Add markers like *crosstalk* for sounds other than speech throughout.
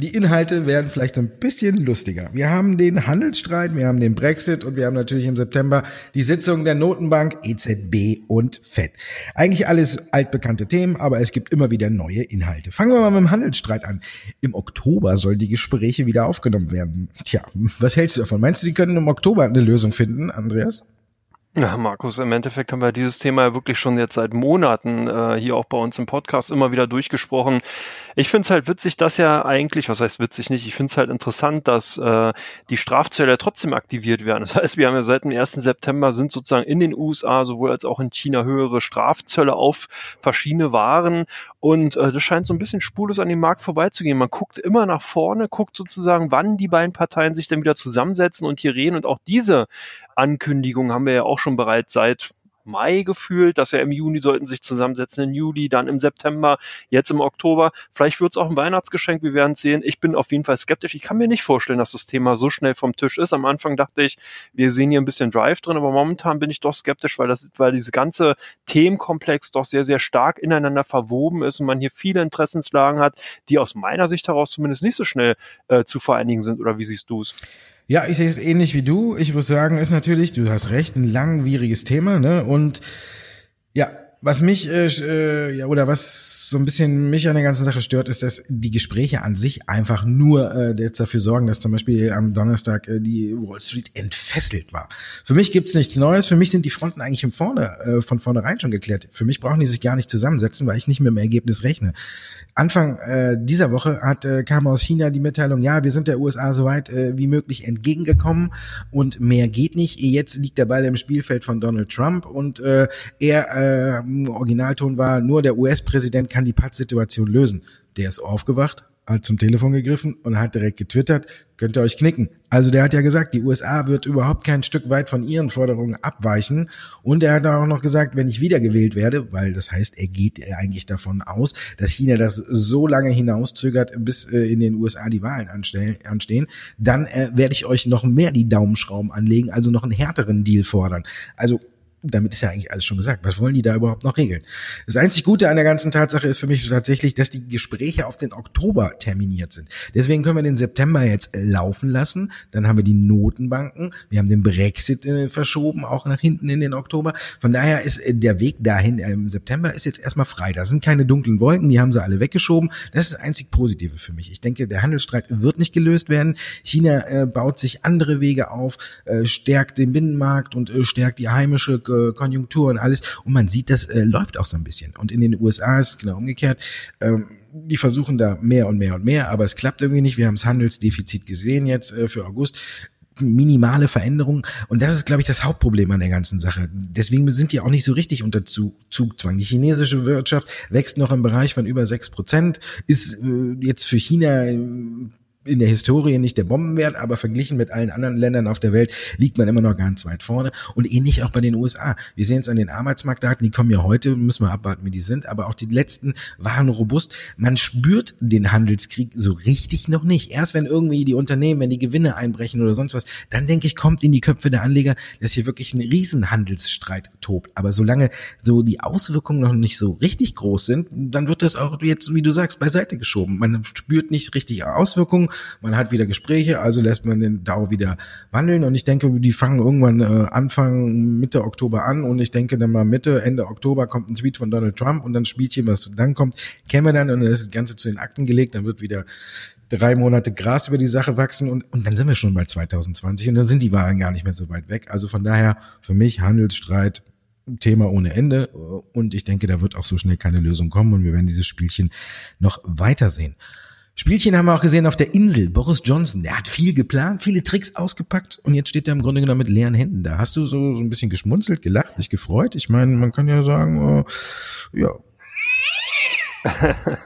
Die Inhalte werden vielleicht ein bisschen lustiger. Wir haben den Handelsstreit, wir haben den Brexit und wir haben natürlich im September die Sitzung der Notenbank, EZB und FED. Eigentlich alles altbekannte Themen, aber es gibt immer wieder neue Inhalte. Fangen wir mal mit dem Handelsstreit an. Im Oktober sollen die Gespräche wieder aufgenommen werden. Tja, was hältst du davon? Meinst du, die können im Oktober eine Lösung finden, Andreas? Ja, Markus, im Endeffekt haben wir dieses Thema ja wirklich schon jetzt seit Monaten äh, hier auch bei uns im Podcast immer wieder durchgesprochen. Ich finde es halt witzig, dass ja eigentlich, was heißt witzig nicht, ich finde es halt interessant, dass äh, die Strafzölle trotzdem aktiviert werden. Das heißt, wir haben ja seit dem 1. September sind sozusagen in den USA sowohl als auch in China höhere Strafzölle auf verschiedene Waren und äh, das scheint so ein bisschen spurlos an dem Markt vorbeizugehen. Man guckt immer nach vorne, guckt sozusagen, wann die beiden Parteien sich dann wieder zusammensetzen und hier reden und auch diese Ankündigung haben wir ja auch schon bereits seit Mai gefühlt, dass ja im Juni sollten sich zusammensetzen, im Juli, dann im September, jetzt im Oktober. Vielleicht wird es auch ein Weihnachtsgeschenk, wir werden sehen. Ich bin auf jeden Fall skeptisch. Ich kann mir nicht vorstellen, dass das Thema so schnell vom Tisch ist. Am Anfang dachte ich, wir sehen hier ein bisschen Drive drin, aber momentan bin ich doch skeptisch, weil das, weil diese ganze Themenkomplex doch sehr, sehr stark ineinander verwoben ist und man hier viele Interessenslagen hat, die aus meiner Sicht heraus zumindest nicht so schnell äh, zu vereinigen sind. Oder wie siehst du es? Ja, ich sehe es ähnlich wie du. Ich muss sagen, ist natürlich, du hast recht, ein langwieriges Thema, ne? Und ja, was mich äh, äh, ja oder was so ein bisschen mich an der ganzen Sache stört, ist, dass die Gespräche an sich einfach nur äh, jetzt dafür sorgen, dass zum Beispiel am Donnerstag äh, die Wall Street entfesselt war. Für mich gibt's nichts Neues. Für mich sind die Fronten eigentlich im Vorne, äh, von vornherein schon geklärt. Für mich brauchen die sich gar nicht zusammensetzen, weil ich nicht mit dem Ergebnis rechne. Anfang äh, dieser Woche hat äh, kam aus China die Mitteilung, ja, wir sind der USA so weit äh, wie möglich entgegengekommen und mehr geht nicht. Jetzt liegt der Ball im Spielfeld von Donald Trump und äh, er äh, Originalton war, nur der US-Präsident kann die Pattsituation lösen. Der ist aufgewacht, hat zum Telefon gegriffen und hat direkt getwittert, könnt ihr euch knicken. Also der hat ja gesagt, die USA wird überhaupt kein Stück weit von ihren Forderungen abweichen. Und er hat auch noch gesagt, wenn ich wiedergewählt werde, weil das heißt, er geht eigentlich davon aus, dass China das so lange hinauszögert, bis äh, in den USA die Wahlen anstehen, dann äh, werde ich euch noch mehr die Daumenschrauben anlegen, also noch einen härteren Deal fordern. Also damit ist ja eigentlich alles schon gesagt. Was wollen die da überhaupt noch regeln? Das einzig Gute an der ganzen Tatsache ist für mich tatsächlich, dass die Gespräche auf den Oktober terminiert sind. Deswegen können wir den September jetzt laufen lassen. Dann haben wir die Notenbanken. Wir haben den Brexit äh, verschoben, auch nach hinten in den Oktober. Von daher ist äh, der Weg dahin äh, im September ist jetzt erstmal frei. Da sind keine dunklen Wolken, die haben sie alle weggeschoben. Das ist das einzig Positive für mich. Ich denke, der Handelsstreit wird nicht gelöst werden. China baut sich andere Wege auf, stärkt den Binnenmarkt und stärkt die heimische äh, Konjunktur und alles. Und man sieht, das äh, läuft auch so ein bisschen. Und in den USA ist genau umgekehrt. Ähm, die versuchen da mehr und mehr und mehr, aber es klappt irgendwie nicht. Wir haben das Handelsdefizit gesehen jetzt äh, für August minimale Veränderungen. Und das ist, glaube ich, das Hauptproblem an der ganzen Sache. Deswegen sind die auch nicht so richtig unter Zugzwang. Die chinesische Wirtschaft wächst noch im Bereich von über sechs Prozent, ist äh, jetzt für China in der Historie nicht der Bombenwert, aber verglichen mit allen anderen Ländern auf der Welt liegt man immer noch ganz weit vorne. Und ähnlich auch bei den USA. Wir sehen es an den Arbeitsmarktdaten, die kommen ja heute, müssen wir abwarten, wie die sind, aber auch die letzten waren robust. Man spürt den Handelskrieg so richtig noch nicht. Erst wenn irgendwie die Unternehmen, wenn die Gewinne einbrechen oder sonst was, dann denke ich, kommt in die Köpfe der Anleger, dass hier wirklich ein Riesenhandelsstreit tobt. Aber solange so die Auswirkungen noch nicht so richtig groß sind, dann wird das auch jetzt, wie du sagst, beiseite geschoben. Man spürt nicht richtig Auswirkungen man hat wieder Gespräche, also lässt man den DAO wieder wandeln. Und ich denke, die fangen irgendwann äh, Anfang Mitte Oktober an. Und ich denke dann mal Mitte, Ende Oktober kommt ein Tweet von Donald Trump und dann Spielchen, was. Dann kommt, kennen wir dann und dann ist das Ganze zu den Akten gelegt, dann wird wieder drei Monate Gras über die Sache wachsen. Und, und dann sind wir schon bei 2020 und dann sind die Wahlen gar nicht mehr so weit weg. Also von daher für mich Handelsstreit Thema ohne Ende. Und ich denke, da wird auch so schnell keine Lösung kommen. Und wir werden dieses Spielchen noch weitersehen. Spielchen haben wir auch gesehen auf der Insel. Boris Johnson, der hat viel geplant, viele Tricks ausgepackt und jetzt steht er im Grunde genommen mit leeren Händen da. Hast du so, so ein bisschen geschmunzelt, gelacht, dich gefreut? Ich meine, man kann ja sagen, äh, ja. *laughs*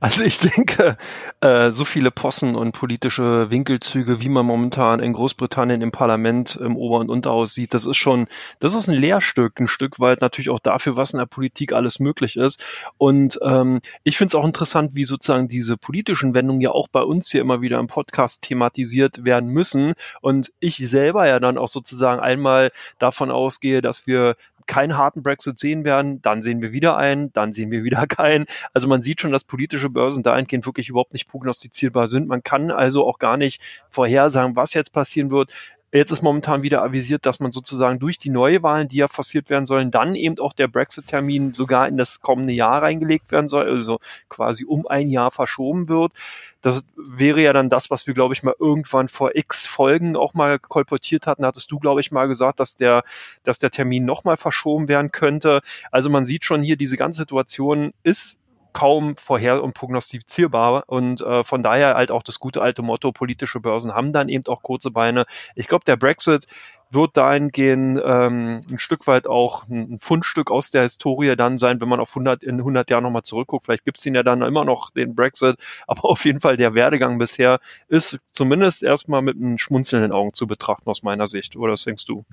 Also ich denke, äh, so viele Possen und politische Winkelzüge, wie man momentan in Großbritannien im Parlament im Ober- und Unterhaus sieht, das ist schon, das ist ein Lehrstück, ein Stück weit natürlich auch dafür, was in der Politik alles möglich ist. Und ähm, ich finde es auch interessant, wie sozusagen diese politischen Wendungen ja auch bei uns hier immer wieder im Podcast thematisiert werden müssen. Und ich selber ja dann auch sozusagen einmal davon ausgehe, dass wir keinen harten Brexit sehen werden, dann sehen wir wieder einen, dann sehen wir wieder *laughs* keinen. Also man sieht schon, dass politische Börsen dahingehend wirklich überhaupt nicht prognostizierbar sind. Man kann also auch gar nicht vorhersagen, was jetzt passieren wird. Jetzt ist momentan wieder avisiert, dass man sozusagen durch die Neuwahlen, die ja forciert werden sollen, dann eben auch der Brexit-Termin sogar in das kommende Jahr reingelegt werden soll, also quasi um ein Jahr verschoben wird. Das wäre ja dann das, was wir, glaube ich, mal irgendwann vor x Folgen auch mal kolportiert hatten. Hattest du, glaube ich, mal gesagt, dass der, dass der Termin nochmal verschoben werden könnte. Also man sieht schon hier, diese ganze Situation ist kaum vorher und prognostizierbar und äh, von daher halt auch das gute alte Motto, politische Börsen haben dann eben auch kurze Beine. Ich glaube, der Brexit wird dahingehend ähm, ein Stück weit auch ein Fundstück aus der Historie dann sein, wenn man auf 100, in 100 Jahren nochmal zurückguckt. Vielleicht gibt's den ja dann immer noch, den Brexit, aber auf jeden Fall der Werdegang bisher ist zumindest erstmal mit einem schmunzelnden Augen zu betrachten aus meiner Sicht. Oder was denkst du?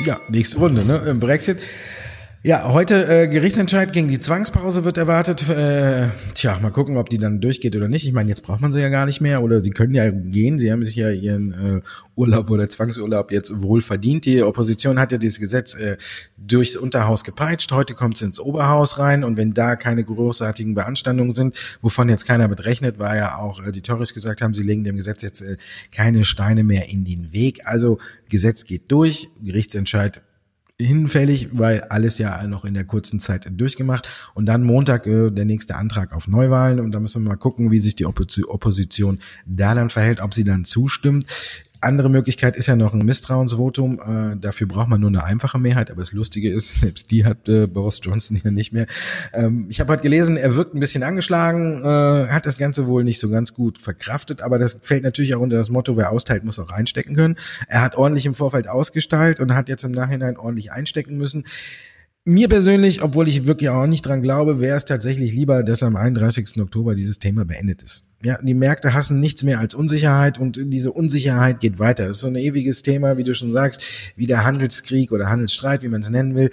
Ja, nächste Runde, ne? Brexit. Ja, heute äh, Gerichtsentscheid gegen die Zwangspause wird erwartet. Äh, tja, mal gucken, ob die dann durchgeht oder nicht. Ich meine, jetzt braucht man sie ja gar nicht mehr oder sie können ja gehen. Sie haben sich ja ihren äh, Urlaub oder Zwangsurlaub jetzt wohl verdient. Die Opposition hat ja dieses Gesetz äh, durchs Unterhaus gepeitscht. Heute kommt es ins Oberhaus rein und wenn da keine großartigen Beanstandungen sind, wovon jetzt keiner mitrechnet, weil ja auch äh, die Tories gesagt haben, sie legen dem Gesetz jetzt äh, keine Steine mehr in den Weg. Also Gesetz geht durch, Gerichtsentscheid hinfällig, weil alles ja noch in der kurzen Zeit durchgemacht. Und dann Montag äh, der nächste Antrag auf Neuwahlen. Und da müssen wir mal gucken, wie sich die Opposition da dann verhält, ob sie dann zustimmt. Andere Möglichkeit ist ja noch ein Misstrauensvotum. Äh, dafür braucht man nur eine einfache Mehrheit. Aber das Lustige ist, *laughs* selbst die hat äh, Boris Johnson ja nicht mehr. Ähm, ich habe heute gelesen, er wirkt ein bisschen angeschlagen, äh, hat das Ganze wohl nicht so ganz gut verkraftet. Aber das fällt natürlich auch unter das Motto, wer austeilt, muss auch einstecken können. Er hat ordentlich im Vorfeld ausgestaltet und hat jetzt im Nachhinein ordentlich einstecken müssen. Mir persönlich, obwohl ich wirklich auch nicht dran glaube, wäre es tatsächlich lieber, dass am 31. Oktober dieses Thema beendet ist. Ja, die Märkte hassen nichts mehr als Unsicherheit und diese Unsicherheit geht weiter. Das ist so ein ewiges Thema, wie du schon sagst, wie der Handelskrieg oder Handelsstreit, wie man es nennen will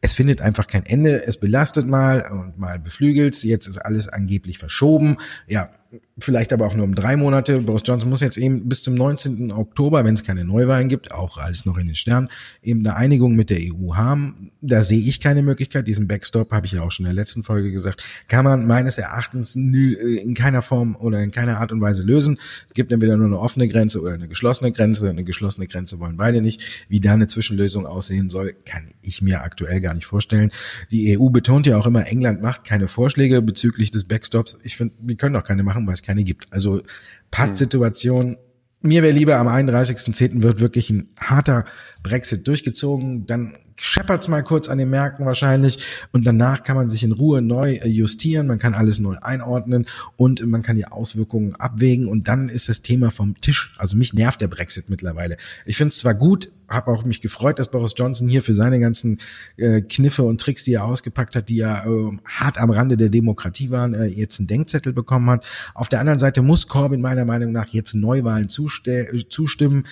es findet einfach kein Ende. Es belastet mal und mal beflügelt. Jetzt ist alles angeblich verschoben. Ja, vielleicht aber auch nur um drei Monate. Boris Johnson muss jetzt eben bis zum 19. Oktober, wenn es keine Neuwahlen gibt, auch alles noch in den Sternen, eben eine Einigung mit der EU haben. Da sehe ich keine Möglichkeit. Diesen Backstop, habe ich ja auch schon in der letzten Folge gesagt, kann man meines Erachtens in keiner Form oder in keiner Art und Weise lösen. Es gibt entweder nur eine offene Grenze oder eine geschlossene Grenze. Eine geschlossene Grenze wollen beide nicht. Wie da eine Zwischenlösung aussehen soll, kann ich mir aktuell gar nicht vorstellen. Die EU betont ja auch immer, England macht keine Vorschläge bezüglich des Backstops. Ich finde, wir können auch keine machen, weil es keine gibt. Also Pattsituation. Hm. Mir wäre lieber am 31.10. wird wirklich ein harter Brexit durchgezogen. Dann scheppert's mal kurz an den Märkten wahrscheinlich und danach kann man sich in Ruhe neu äh, justieren, man kann alles neu einordnen und man kann die Auswirkungen abwägen und dann ist das Thema vom Tisch. Also mich nervt der Brexit mittlerweile. Ich finde es zwar gut, habe auch mich gefreut, dass Boris Johnson hier für seine ganzen äh, Kniffe und Tricks, die er ausgepackt hat, die ja äh, hart am Rande der Demokratie waren, äh, jetzt einen Denkzettel bekommen hat. Auf der anderen Seite muss Corbyn meiner Meinung nach jetzt Neuwahlen zustimmen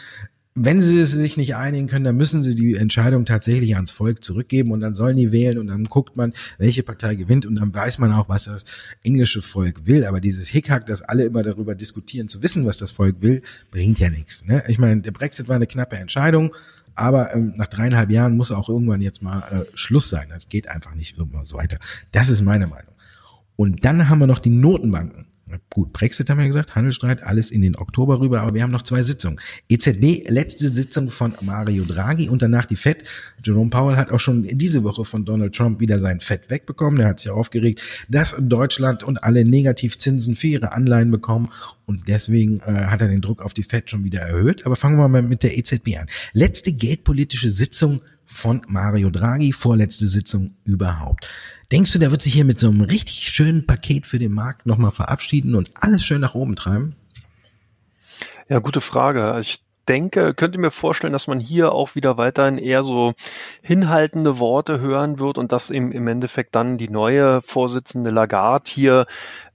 wenn sie sich nicht einigen können, dann müssen sie die Entscheidung tatsächlich ans Volk zurückgeben und dann sollen die wählen und dann guckt man, welche Partei gewinnt und dann weiß man auch, was das englische Volk will. Aber dieses Hickhack, dass alle immer darüber diskutieren, zu wissen, was das Volk will, bringt ja nichts. Ne? Ich meine, der Brexit war eine knappe Entscheidung, aber ähm, nach dreieinhalb Jahren muss auch irgendwann jetzt mal äh, Schluss sein. Das geht einfach nicht immer so weiter. Das ist meine Meinung. Und dann haben wir noch die Notenbanken. Gut, Brexit haben wir gesagt, Handelsstreit, alles in den Oktober rüber, aber wir haben noch zwei Sitzungen. EZB, letzte Sitzung von Mario Draghi und danach die FED. Jerome Powell hat auch schon diese Woche von Donald Trump wieder sein FED wegbekommen. Der hat sich aufgeregt, dass Deutschland und alle Negativzinsen für ihre Anleihen bekommen und deswegen äh, hat er den Druck auf die FED schon wieder erhöht. Aber fangen wir mal mit der EZB an. Letzte geldpolitische Sitzung von Mario Draghi, vorletzte Sitzung überhaupt. Denkst du, der wird sich hier mit so einem richtig schönen Paket für den Markt nochmal verabschieden und alles schön nach oben treiben? Ja, gute Frage. Ich denke, könnte mir vorstellen, dass man hier auch wieder weiterhin eher so hinhaltende Worte hören wird und dass eben im Endeffekt dann die neue Vorsitzende Lagarde hier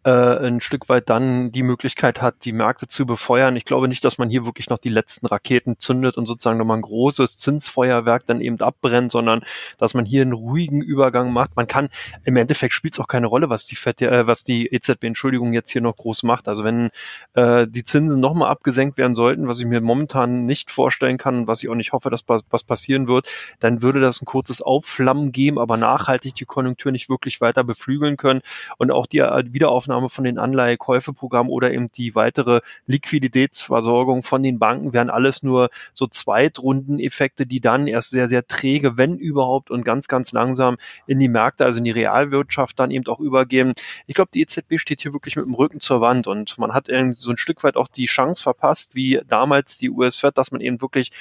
äh, ein Stück weit dann die Möglichkeit hat, die Märkte zu befeuern. Ich glaube nicht, dass man hier wirklich noch die letzten Raketen zündet und sozusagen nochmal ein großes Zinsfeuerwerk dann eben abbrennt, sondern dass man hier einen ruhigen Übergang macht. Man kann, im Endeffekt spielt es auch keine Rolle, was die Fed, äh, was die EZB, Entschuldigung, jetzt hier noch groß macht. Also wenn äh, die Zinsen nochmal abgesenkt werden sollten, was ich mir momentan nicht vorstellen kann, was ich auch nicht hoffe, dass was passieren wird, dann würde das ein kurzes Aufflammen geben, aber nachhaltig die Konjunktur nicht wirklich weiter beflügeln können und auch die äh, Wiederaufnahme Aufnahme von den Anleihekäufeprogrammen oder eben die weitere Liquiditätsversorgung von den Banken wären alles nur so Zweitrundeneffekte, die dann erst sehr, sehr träge, wenn überhaupt und ganz, ganz langsam in die Märkte, also in die Realwirtschaft dann eben auch übergehen. Ich glaube, die EZB steht hier wirklich mit dem Rücken zur Wand und man hat irgendwie so ein Stück weit auch die Chance verpasst, wie damals die US-Fed, dass man eben wirklich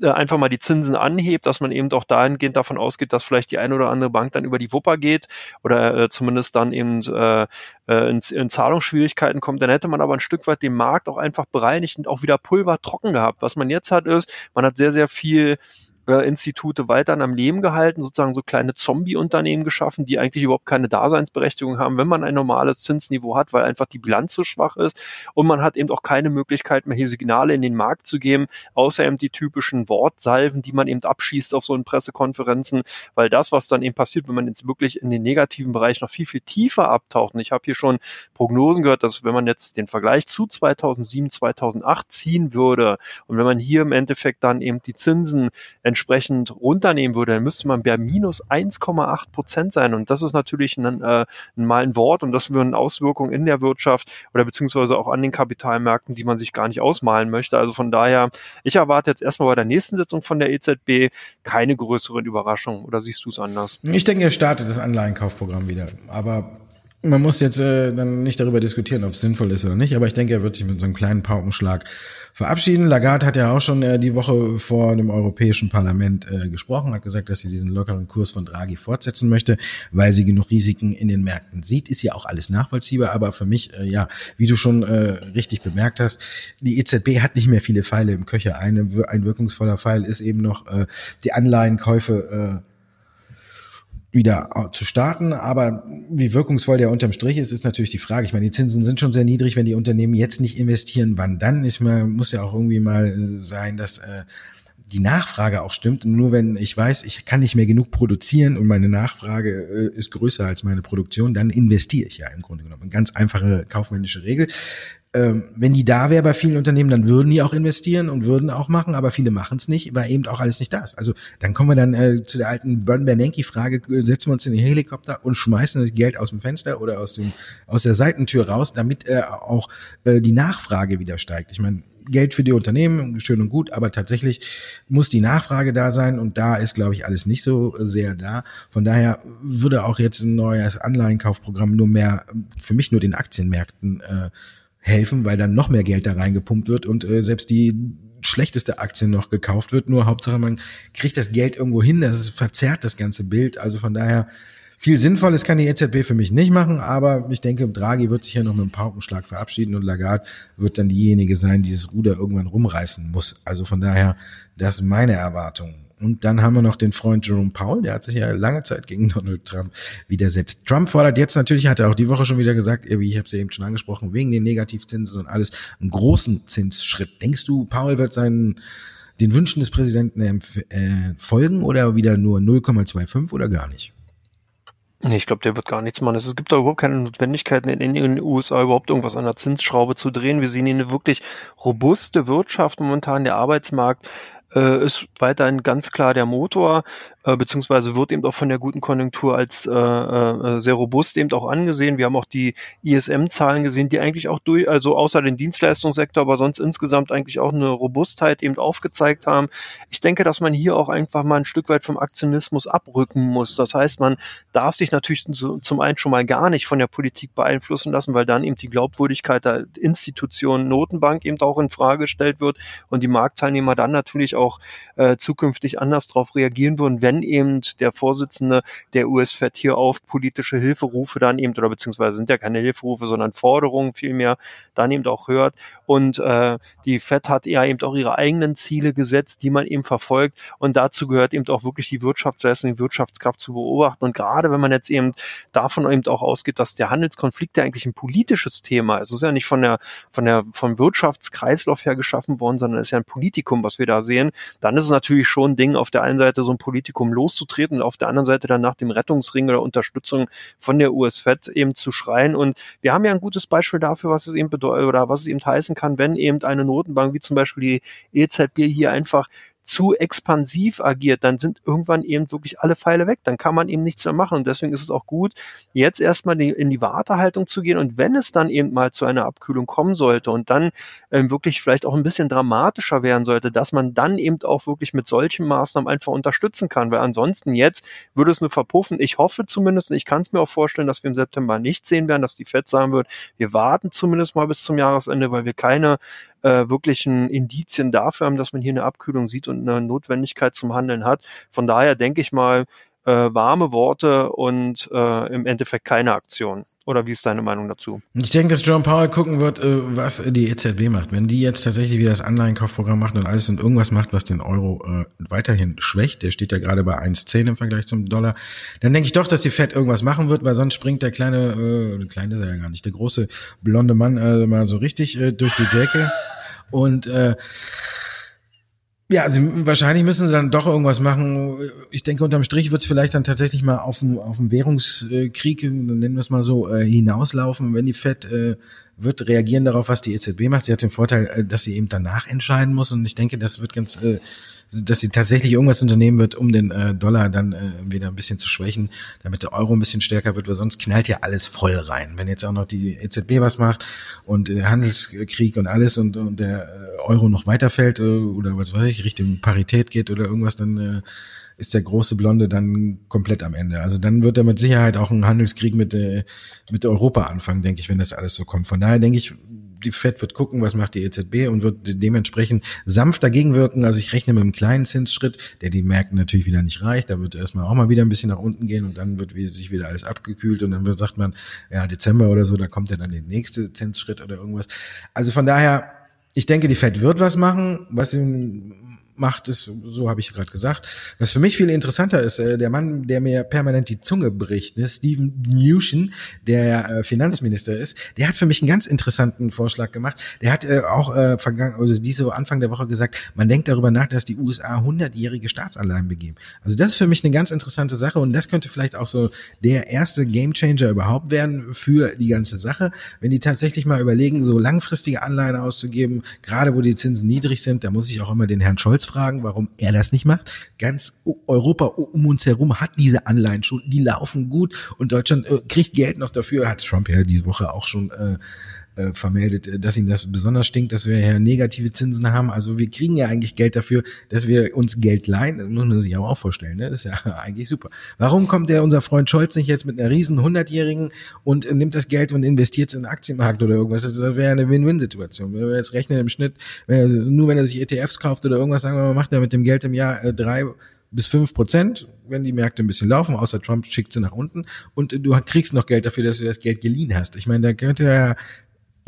äh, einfach mal die Zinsen anhebt, dass man eben auch dahingehend davon ausgeht, dass vielleicht die eine oder andere Bank dann über die Wupper geht oder äh, zumindest dann eben äh, äh in, in Zahlungsschwierigkeiten kommt, dann hätte man aber ein Stück weit den Markt auch einfach bereinigt und auch wieder Pulver trocken gehabt. Was man jetzt hat ist, man hat sehr, sehr viel Institute weiterhin am Leben gehalten, sozusagen so kleine Zombie-Unternehmen geschaffen, die eigentlich überhaupt keine Daseinsberechtigung haben, wenn man ein normales Zinsniveau hat, weil einfach die Bilanz so schwach ist. Und man hat eben auch keine Möglichkeit mehr, hier Signale in den Markt zu geben, außer eben die typischen Wortsalven, die man eben abschießt auf so einen Pressekonferenzen, weil das, was dann eben passiert, wenn man jetzt wirklich in den negativen Bereich noch viel, viel tiefer abtaucht, und ich habe hier schon Prognosen gehört, dass wenn man jetzt den Vergleich zu 2007, 2008 ziehen würde und wenn man hier im Endeffekt dann eben die Zinsen entsprechend runternehmen würde, dann müsste man bei minus 1,8 Prozent sein. Und das ist natürlich ein, äh, mal ein Wort und das würden Auswirkungen in der Wirtschaft oder beziehungsweise auch an den Kapitalmärkten, die man sich gar nicht ausmalen möchte. Also von daher, ich erwarte jetzt erstmal bei der nächsten Sitzung von der EZB keine größeren Überraschungen. Oder siehst du es anders? Ich denke, er startet das Anleihenkaufprogramm wieder. Aber man muss jetzt äh, dann nicht darüber diskutieren, ob es sinnvoll ist oder nicht, aber ich denke, er wird sich mit so einem kleinen Paukenschlag verabschieden. Lagarde hat ja auch schon äh, die Woche vor dem Europäischen Parlament äh, gesprochen, hat gesagt, dass sie diesen lockeren Kurs von Draghi fortsetzen möchte, weil sie genug Risiken in den Märkten sieht. Ist ja auch alles nachvollziehbar, aber für mich, äh, ja, wie du schon äh, richtig bemerkt hast, die EZB hat nicht mehr viele Pfeile im Köcher. Eine, ein wirkungsvoller Pfeil ist eben noch äh, die Anleihenkäufe äh, wieder äh, zu starten. Aber wie wirkungsvoll der unterm Strich ist, ist natürlich die Frage. Ich meine, die Zinsen sind schon sehr niedrig. Wenn die Unternehmen jetzt nicht investieren, wann dann? Ich meine, muss ja auch irgendwie mal äh, sein, dass äh, die Nachfrage auch stimmt. Und nur wenn ich weiß, ich kann nicht mehr genug produzieren und meine Nachfrage äh, ist größer als meine Produktion, dann investiere ich ja im Grunde genommen. Eine ganz einfache kaufmännische Regel ähm, wenn die da wäre bei vielen Unternehmen, dann würden die auch investieren und würden auch machen, aber viele machen es nicht, weil eben auch alles nicht da ist. Also dann kommen wir dann äh, zu der alten Burn Bernanke-Frage, setzen wir uns in den Helikopter und schmeißen das Geld aus dem Fenster oder aus, dem, aus der Seitentür raus, damit äh, auch äh, die Nachfrage wieder steigt. Ich meine, Geld für die Unternehmen, schön und gut, aber tatsächlich muss die Nachfrage da sein und da ist, glaube ich, alles nicht so sehr da. Von daher würde auch jetzt ein neues Anleihenkaufprogramm nur mehr, für mich nur den Aktienmärkten äh, helfen, weil dann noch mehr Geld da reingepumpt wird und äh, selbst die schlechteste Aktie noch gekauft wird. Nur Hauptsache, man kriegt das Geld irgendwo hin, das verzerrt das ganze Bild. Also von daher viel Sinnvolles kann die EZB für mich nicht machen, aber ich denke, Draghi wird sich ja noch mit einem Paukenschlag verabschieden und Lagarde wird dann diejenige sein, die das Ruder irgendwann rumreißen muss. Also von daher, das ist meine Erwartung. Und dann haben wir noch den Freund Jerome Powell, der hat sich ja lange Zeit gegen Donald Trump widersetzt. Trump fordert jetzt natürlich, hat er auch die Woche schon wieder gesagt, wie ich habe es ja eben schon angesprochen, wegen den Negativzinsen und alles, einen großen Zinsschritt. Denkst du, Powell wird seinen den Wünschen des Präsidenten äh, folgen oder wieder nur 0,25 oder gar nicht? Nee, ich glaube, der wird gar nichts machen. Es gibt da überhaupt keine Notwendigkeit in, in, den USA überhaupt irgendwas an der Zinsschraube zu drehen. Wir sehen hier eine wirklich robuste Wirtschaft momentan. Der Arbeitsmarkt äh, ist weiterhin ganz klar der Motor äh, beziehungsweise wird eben auch von der guten Konjunktur als äh, äh, sehr robust eben auch angesehen. Wir haben auch die ISM-Zahlen gesehen, die eigentlich auch durch, also außer den Dienstleistungssektor, aber sonst insgesamt eigentlich auch eine Robustheit eben aufgezeigt haben. Ich denke, dass man hier auch einfach mal ein Stück weit vom Aktionismus abrücken muss. Das heißt, man darf sich natürlich zum einen schon mal gar nicht von der Politik beeinflussen lassen, weil dann eben die Glaubwürdigkeit der Institution Notenbank eben auch in Frage gestellt wird und die Marktteilnehmer dann natürlich auch äh, zukünftig anders darauf reagieren würden, wenn eben der Vorsitzende der US-Fed hier auf politische Hilferufe dann eben, oder beziehungsweise sind ja keine Hilferufe, sondern Forderungen vielmehr, dann eben auch hört. Und äh, die Fed hat ja eben auch ihre eigenen Ziele gesetzt, die man eben verfolgt. Und dazu gehört eben auch wirklich die Wirtschaftsleistung, die Wirtschaftskraft zu beobachten. Und gerade wenn man jetzt eben davon eben auch ausgeht, dass der Handelskonflikt ja eigentlich ein politisches Thema ist, es ist ja nicht von der, von der, vom Wirtschaftskreislauf her geschaffen worden, sondern es ist ja ein Politikum, was wir da sehen, dann ist es natürlich schon ein Ding, auf der einen Seite so ein Politikum loszutreten und auf der anderen Seite dann nach dem Rettungsring oder Unterstützung von der US-Fed eben zu schreien. Und wir haben ja ein gutes Beispiel dafür, was es eben bedeutet oder was es eben heißen kann, wenn eben eine Notenbank wie zum Beispiel die EZB hier einfach zu expansiv agiert, dann sind irgendwann eben wirklich alle Pfeile weg. Dann kann man eben nichts mehr machen. Und deswegen ist es auch gut, jetzt erstmal in die Wartehaltung zu gehen. Und wenn es dann eben mal zu einer Abkühlung kommen sollte und dann ähm, wirklich vielleicht auch ein bisschen dramatischer werden sollte, dass man dann eben auch wirklich mit solchen Maßnahmen einfach unterstützen kann. Weil ansonsten jetzt würde es nur verpuffen. Ich hoffe zumindest, ich kann es mir auch vorstellen, dass wir im September nicht sehen werden, dass die FED sagen wird, wir warten zumindest mal bis zum Jahresende, weil wir keine äh, wirklichen Indizien dafür haben, dass man hier eine Abkühlung sieht und eine Notwendigkeit zum Handeln hat. Von daher denke ich mal, äh, warme Worte und äh, im Endeffekt keine Aktion. Oder wie ist deine Meinung dazu? Ich denke, dass John Powell gucken wird, äh, was die EZB macht. Wenn die jetzt tatsächlich wieder das Anleihenkaufprogramm macht und alles und irgendwas macht, was den Euro äh, weiterhin schwächt, der steht ja gerade bei 1,10 im Vergleich zum Dollar, dann denke ich doch, dass die Fed irgendwas machen wird, weil sonst springt der kleine, äh, kleine ist er ja gar nicht, der große blonde Mann äh, mal so richtig äh, durch die Decke. Und äh, ja, also wahrscheinlich müssen sie dann doch irgendwas machen. Ich denke, unterm Strich wird es vielleicht dann tatsächlich mal auf den, auf den Währungskrieg, nennen wir es mal so, äh, hinauslaufen, wenn die Fed äh, wird reagieren darauf, was die EZB macht. Sie hat den Vorteil, äh, dass sie eben danach entscheiden muss und ich denke, das wird ganz äh, dass sie tatsächlich irgendwas unternehmen wird, um den äh, Dollar dann wieder ein bisschen zu schwächen, damit der Euro ein bisschen stärker wird, weil sonst knallt ja alles voll rein. Wenn jetzt auch noch die EZB was macht und der Handelskrieg und alles und, und der Euro noch weiterfällt oder was weiß ich, Richtung Parität geht oder irgendwas, dann ist der große Blonde dann komplett am Ende. Also dann wird er mit Sicherheit auch einen Handelskrieg mit, äh, mit Europa anfangen, denke ich, wenn das alles so kommt. Von daher denke ich, die Fed wird gucken, was macht die EZB und wird dementsprechend sanft dagegen wirken. Also ich rechne mit einem kleinen Zinsschritt, der die Märkte natürlich wieder nicht reicht. Da wird erstmal auch mal wieder ein bisschen nach unten gehen und dann wird sich wieder alles abgekühlt und dann wird, sagt man, ja, Dezember oder so, da kommt ja dann der nächste Zinsschritt oder irgendwas. Also von daher, ich denke, die Fed wird was machen, was im macht es, so habe ich gerade gesagt. Was für mich viel interessanter ist, äh, der Mann, der mir permanent die Zunge bricht, ne, Steven Mnuchin, der äh, Finanzminister ist, der hat für mich einen ganz interessanten Vorschlag gemacht. Der hat äh, auch äh, vergangen, also diese Anfang der Woche gesagt, man denkt darüber nach, dass die USA hundertjährige Staatsanleihen begeben. Also das ist für mich eine ganz interessante Sache und das könnte vielleicht auch so der erste Gamechanger überhaupt werden für die ganze Sache, wenn die tatsächlich mal überlegen, so langfristige Anleihen auszugeben, gerade wo die Zinsen niedrig sind, da muss ich auch immer den Herrn Scholz fragen, warum er das nicht macht. Ganz Europa um uns herum hat diese Anleihen schon, die laufen gut und Deutschland äh, kriegt Geld noch dafür, hat Trump ja diese Woche auch schon äh, äh, vermeldet, äh, dass ihm das besonders stinkt, dass wir ja negative Zinsen haben. Also wir kriegen ja eigentlich Geld dafür, dass wir uns Geld leihen. Das muss man sich aber auch vorstellen. Ne? Das ist ja *laughs* eigentlich super. Warum kommt der unser Freund Scholz nicht jetzt mit einer riesen Hundertjährigen und nimmt das Geld und investiert es in den Aktienmarkt oder irgendwas? Das wäre eine Win-Win-Situation. Wenn wir jetzt rechnen im Schnitt, wenn er, nur wenn er sich ETFs kauft oder irgendwas, sagen wir mal, macht er mit dem Geld im Jahr äh, drei bis fünf Prozent, wenn die Märkte ein bisschen laufen, außer Trump schickt sie nach unten und du kriegst noch Geld dafür, dass du das Geld geliehen hast. Ich meine, da könnte er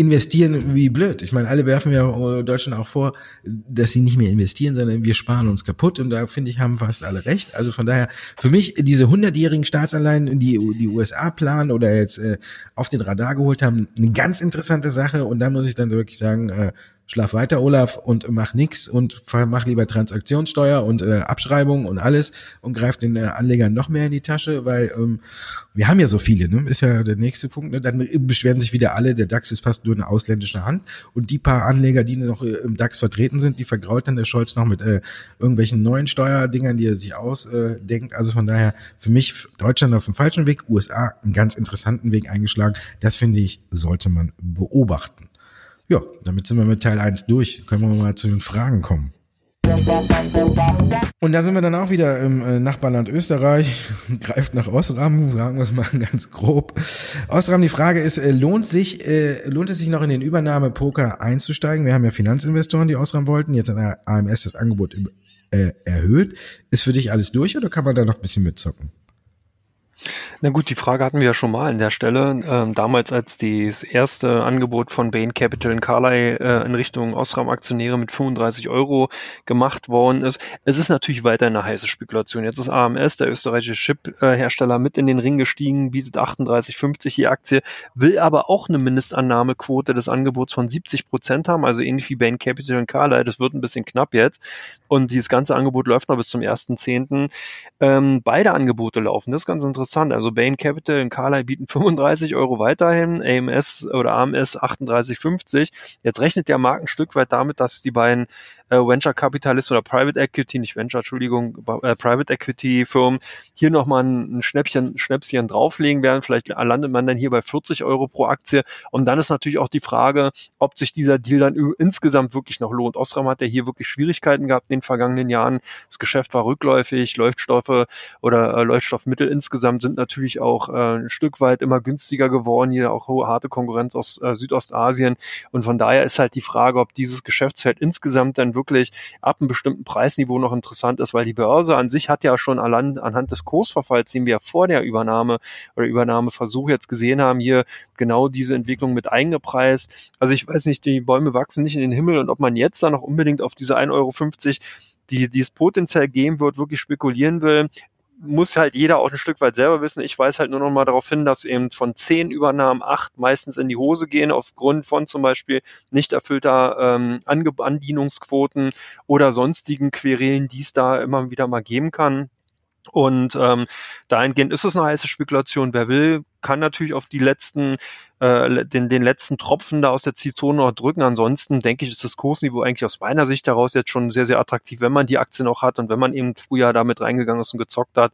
investieren wie blöd. Ich meine, alle werfen ja äh, Deutschland auch vor, dass sie nicht mehr investieren, sondern wir sparen uns kaputt. Und da finde ich, haben fast alle recht. Also von daher, für mich diese hundertjährigen Staatsanleihen, die die USA planen oder jetzt äh, auf den Radar geholt haben, eine ganz interessante Sache. Und da muss ich dann wirklich sagen, äh, schlaf weiter, Olaf, und mach nix und mach lieber Transaktionssteuer und äh, Abschreibung und alles und greif den äh, Anlegern noch mehr in die Tasche, weil ähm, wir haben ja so viele, ne? ist ja der nächste Punkt. Ne? Dann beschweren sich wieder alle, der DAX ist fast nur eine ausländische Hand und die paar Anleger, die noch äh, im DAX vertreten sind, die vergrault dann der Scholz noch mit äh, irgendwelchen neuen Steuerdingern, die er sich ausdenkt. also von daher für mich Deutschland auf dem falschen Weg, USA einen ganz interessanten Weg eingeschlagen. Das finde ich, sollte man beobachten. Ja, damit sind wir mit Teil 1 durch. Können wir mal zu den Fragen kommen. Und da sind wir dann auch wieder im äh, Nachbarland Österreich. *laughs* Greift nach Osram, fragen wir es mal *laughs* ganz grob. Osram, die Frage ist, äh, lohnt sich, äh, lohnt es sich noch in den Übernahme-Poker einzusteigen? Wir haben ja Finanzinvestoren, die Osram wollten. Jetzt hat der AMS das Angebot erhöht. Ist für dich alles durch oder kann man da noch ein bisschen mitzocken? Na gut, die Frage hatten wir ja schon mal an der Stelle. Ähm, damals, als das erste Angebot von Bain Capital in Carlyle äh, in Richtung Osram-Aktionäre mit 35 Euro gemacht worden ist. Es ist natürlich weiter eine heiße Spekulation. Jetzt ist AMS, der österreichische Chip-Hersteller, mit in den Ring gestiegen, bietet 38,50 die Aktie, will aber auch eine Mindestannahmequote des Angebots von 70 Prozent haben, also ähnlich wie Bain Capital in Carlyle. Das wird ein bisschen knapp jetzt. Und dieses ganze Angebot läuft noch bis zum 1.10. Ähm, beide Angebote laufen. Das ist ganz interessant interessant. Also Bain Capital und Carlyle bieten 35 Euro weiterhin, AMS oder AMS 38,50. Jetzt rechnet der Markt ein Stück weit damit, dass die beiden äh, Venture Capitalist oder Private Equity, nicht Venture, Entschuldigung, äh, Private Equity Firmen hier nochmal ein, ein Schnäppchen, Schnäppchen drauflegen werden. Vielleicht landet man dann hier bei 40 Euro pro Aktie. Und dann ist natürlich auch die Frage, ob sich dieser Deal dann insgesamt wirklich noch lohnt. Osram hat ja hier wirklich Schwierigkeiten gehabt in den vergangenen Jahren. Das Geschäft war rückläufig, Leuchtstoffe oder äh, Leuchtstoffmittel insgesamt sind natürlich auch äh, ein Stück weit immer günstiger geworden. Hier auch hohe harte Konkurrenz aus äh, Südostasien. Und von daher ist halt die Frage, ob dieses Geschäftsfeld insgesamt dann wirklich ab einem bestimmten Preisniveau noch interessant ist, weil die Börse an sich hat ja schon allein anhand des Kursverfalls, den wir vor der Übernahme oder Übernahmeversuch jetzt gesehen haben, hier genau diese Entwicklung mit eingepreist. Also ich weiß nicht, die Bäume wachsen nicht in den Himmel und ob man jetzt da noch unbedingt auf diese 1,50 Euro die, die es potenziell geben wird, wirklich spekulieren will, muss halt jeder auch ein Stück weit selber wissen. Ich weiß halt nur noch mal darauf hin, dass eben von zehn Übernahmen acht meistens in die Hose gehen, aufgrund von zum Beispiel nicht erfüllter ähm, Andienungsquoten oder sonstigen Querelen, die es da immer wieder mal geben kann. Und ähm, dahingehend ist es eine heiße Spekulation. Wer will, kann natürlich auf die letzten, äh, den, den letzten Tropfen da aus der Zitrone noch drücken. Ansonsten denke ich, ist das Kursniveau eigentlich aus meiner Sicht heraus jetzt schon sehr, sehr attraktiv, wenn man die Aktien auch hat und wenn man eben früher damit reingegangen ist und gezockt hat,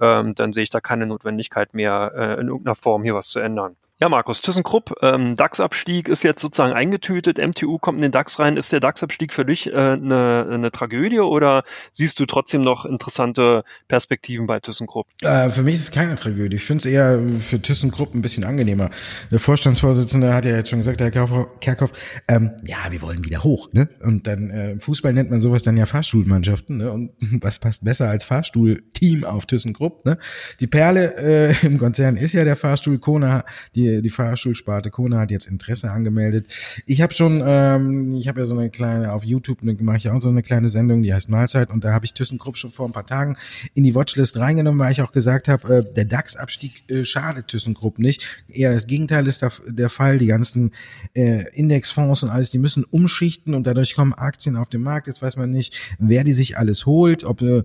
ähm, dann sehe ich da keine Notwendigkeit mehr, äh, in irgendeiner Form hier was zu ändern. Ja, Markus, ThyssenKrupp, ähm, DAX-Abstieg ist jetzt sozusagen eingetütet, MTU kommt in den DAX rein. Ist der DAX-Abstieg für dich äh, eine, eine Tragödie oder siehst du trotzdem noch interessante Perspektiven bei ThyssenKrupp? Äh, für mich ist es keine Tragödie. Ich finde es eher für ThyssenKrupp ein bisschen angenehmer. Der Vorstandsvorsitzende hat ja jetzt schon gesagt, Herr Kerkhoff, ähm, ja, wir wollen wieder hoch. Ne? Und dann äh, im Fußball nennt man sowas dann ja Fahrstuhlmannschaften. Ne? Und *laughs* was passt besser als Fahrstuhlteam auf ThyssenKrupp? Ne? Die Perle äh, im Konzern ist ja der Fahrstuhl Kona, die die, Fahrschulsparte Kona hat jetzt Interesse angemeldet. Ich habe schon, ähm, ich habe ja so eine kleine, auf YouTube ne, mache ich auch so eine kleine Sendung, die heißt Mahlzeit und da habe ich ThyssenKrupp schon vor ein paar Tagen in die Watchlist reingenommen, weil ich auch gesagt habe, äh, der DAX-Abstieg äh, schadet ThyssenKrupp nicht. Eher das Gegenteil ist der, der Fall. Die ganzen äh, Indexfonds und alles, die müssen umschichten und dadurch kommen Aktien auf den Markt. Jetzt weiß man nicht, wer die sich alles holt, ob äh,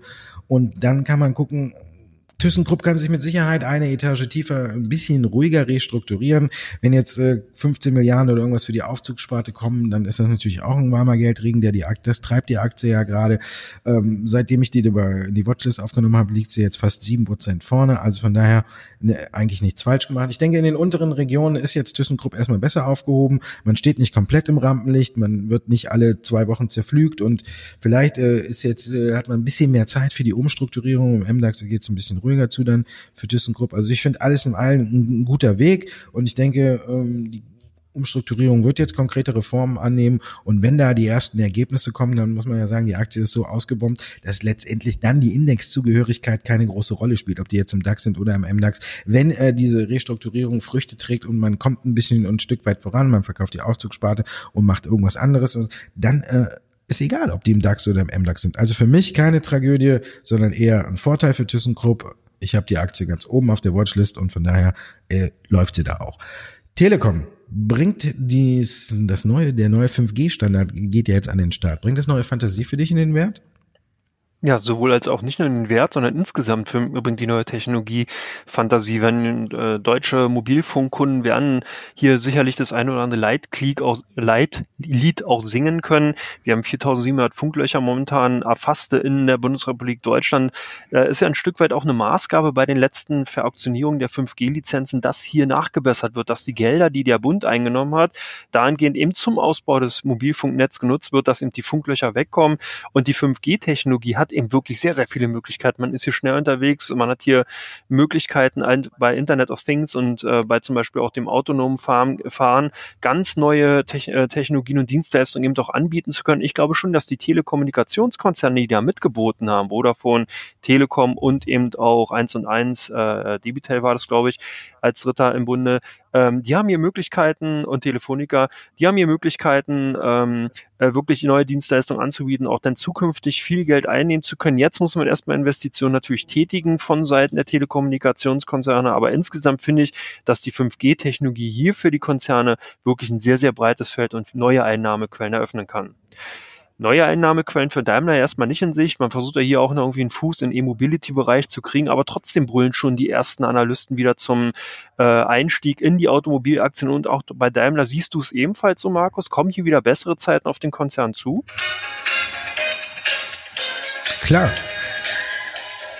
und dann kann man gucken, ThyssenKrupp kann sich mit Sicherheit eine Etage tiefer ein bisschen ruhiger restrukturieren. Wenn jetzt äh, 15 Milliarden oder irgendwas für die Aufzugssparte kommen, dann ist das natürlich auch ein warmer Geldregen, der die Aktie, das treibt die Aktie ja gerade. Ähm, seitdem ich die über die Watchlist aufgenommen habe, liegt sie jetzt fast sieben Prozent vorne. Also von daher ne, eigentlich nichts falsch gemacht. Ich denke, in den unteren Regionen ist jetzt ThyssenKrupp erstmal besser aufgehoben. Man steht nicht komplett im Rampenlicht, man wird nicht alle zwei Wochen zerflügt und vielleicht äh, ist jetzt äh, hat man ein bisschen mehr Zeit für die Umstrukturierung. Im MDAX geht es ein bisschen ruhiger zu dann für ThyssenKrupp. Also ich finde alles in allem ein, guter Weg und ich denke, ähm, die Umstrukturierung wird jetzt konkrete Reformen annehmen und wenn da die ersten Ergebnisse kommen, dann muss man ja sagen, die Aktie ist so ausgebombt, dass letztendlich dann die Indexzugehörigkeit keine große Rolle spielt, ob die jetzt im DAX sind oder im MDAX. Wenn äh, diese Restrukturierung Früchte trägt und man kommt ein bisschen ein Stück weit voran, man verkauft die Aufzugssparte und macht irgendwas anderes, dann äh, ist egal, ob die im DAX oder im MDAX sind. Also für mich keine Tragödie, sondern eher ein Vorteil für ThyssenKrupp ich habe die Aktie ganz oben auf der Watchlist und von daher äh, läuft sie da auch. Telekom bringt dies, das neue, der neue 5G-Standard geht ja jetzt an den Start. Bringt das neue Fantasie für dich in den Wert? Ja, sowohl als auch nicht nur in den Wert, sondern insgesamt für, bringt die neue Technologie Fantasie. Wenn äh, deutsche Mobilfunkkunden werden hier sicherlich das eine oder andere Leitlied auch, Leitlied auch singen können. Wir haben 4700 Funklöcher momentan erfasste in der Bundesrepublik Deutschland. Äh, ist ja ein Stück weit auch eine Maßgabe bei den letzten Verauktionierungen der 5G-Lizenzen, dass hier nachgebessert wird, dass die Gelder, die der Bund eingenommen hat, dahingehend eben zum Ausbau des Mobilfunknetzes genutzt wird, dass eben die Funklöcher wegkommen und die 5G-Technologie hat eben wirklich sehr, sehr viele Möglichkeiten. Man ist hier schnell unterwegs und man hat hier Möglichkeiten bei Internet of Things und äh, bei zum Beispiel auch dem autonomen Fahren, ganz neue Te äh, Technologien und Dienstleistungen eben auch anbieten zu können. Ich glaube schon, dass die Telekommunikationskonzerne, die da mitgeboten haben, Vodafone, Telekom und eben auch 1 und 1, äh, Debitel war das, glaube ich, als Dritter im Bunde, ähm, die haben hier Möglichkeiten und Telefonica, die haben hier Möglichkeiten, ähm, äh, wirklich neue Dienstleistungen anzubieten, auch dann zukünftig viel Geld einnehmen zu können. Jetzt muss man erstmal Investitionen natürlich tätigen von Seiten der Telekommunikationskonzerne, aber insgesamt finde ich, dass die 5G-Technologie hier für die Konzerne wirklich ein sehr, sehr breites Feld und neue Einnahmequellen eröffnen kann neue Einnahmequellen für Daimler erstmal nicht in Sicht. Man versucht ja hier auch noch irgendwie einen Fuß in E-Mobility-Bereich zu kriegen, aber trotzdem brüllen schon die ersten Analysten wieder zum äh, Einstieg in die Automobilaktien und auch bei Daimler siehst du es ebenfalls so, Markus. Kommen hier wieder bessere Zeiten auf den Konzern zu? Klar,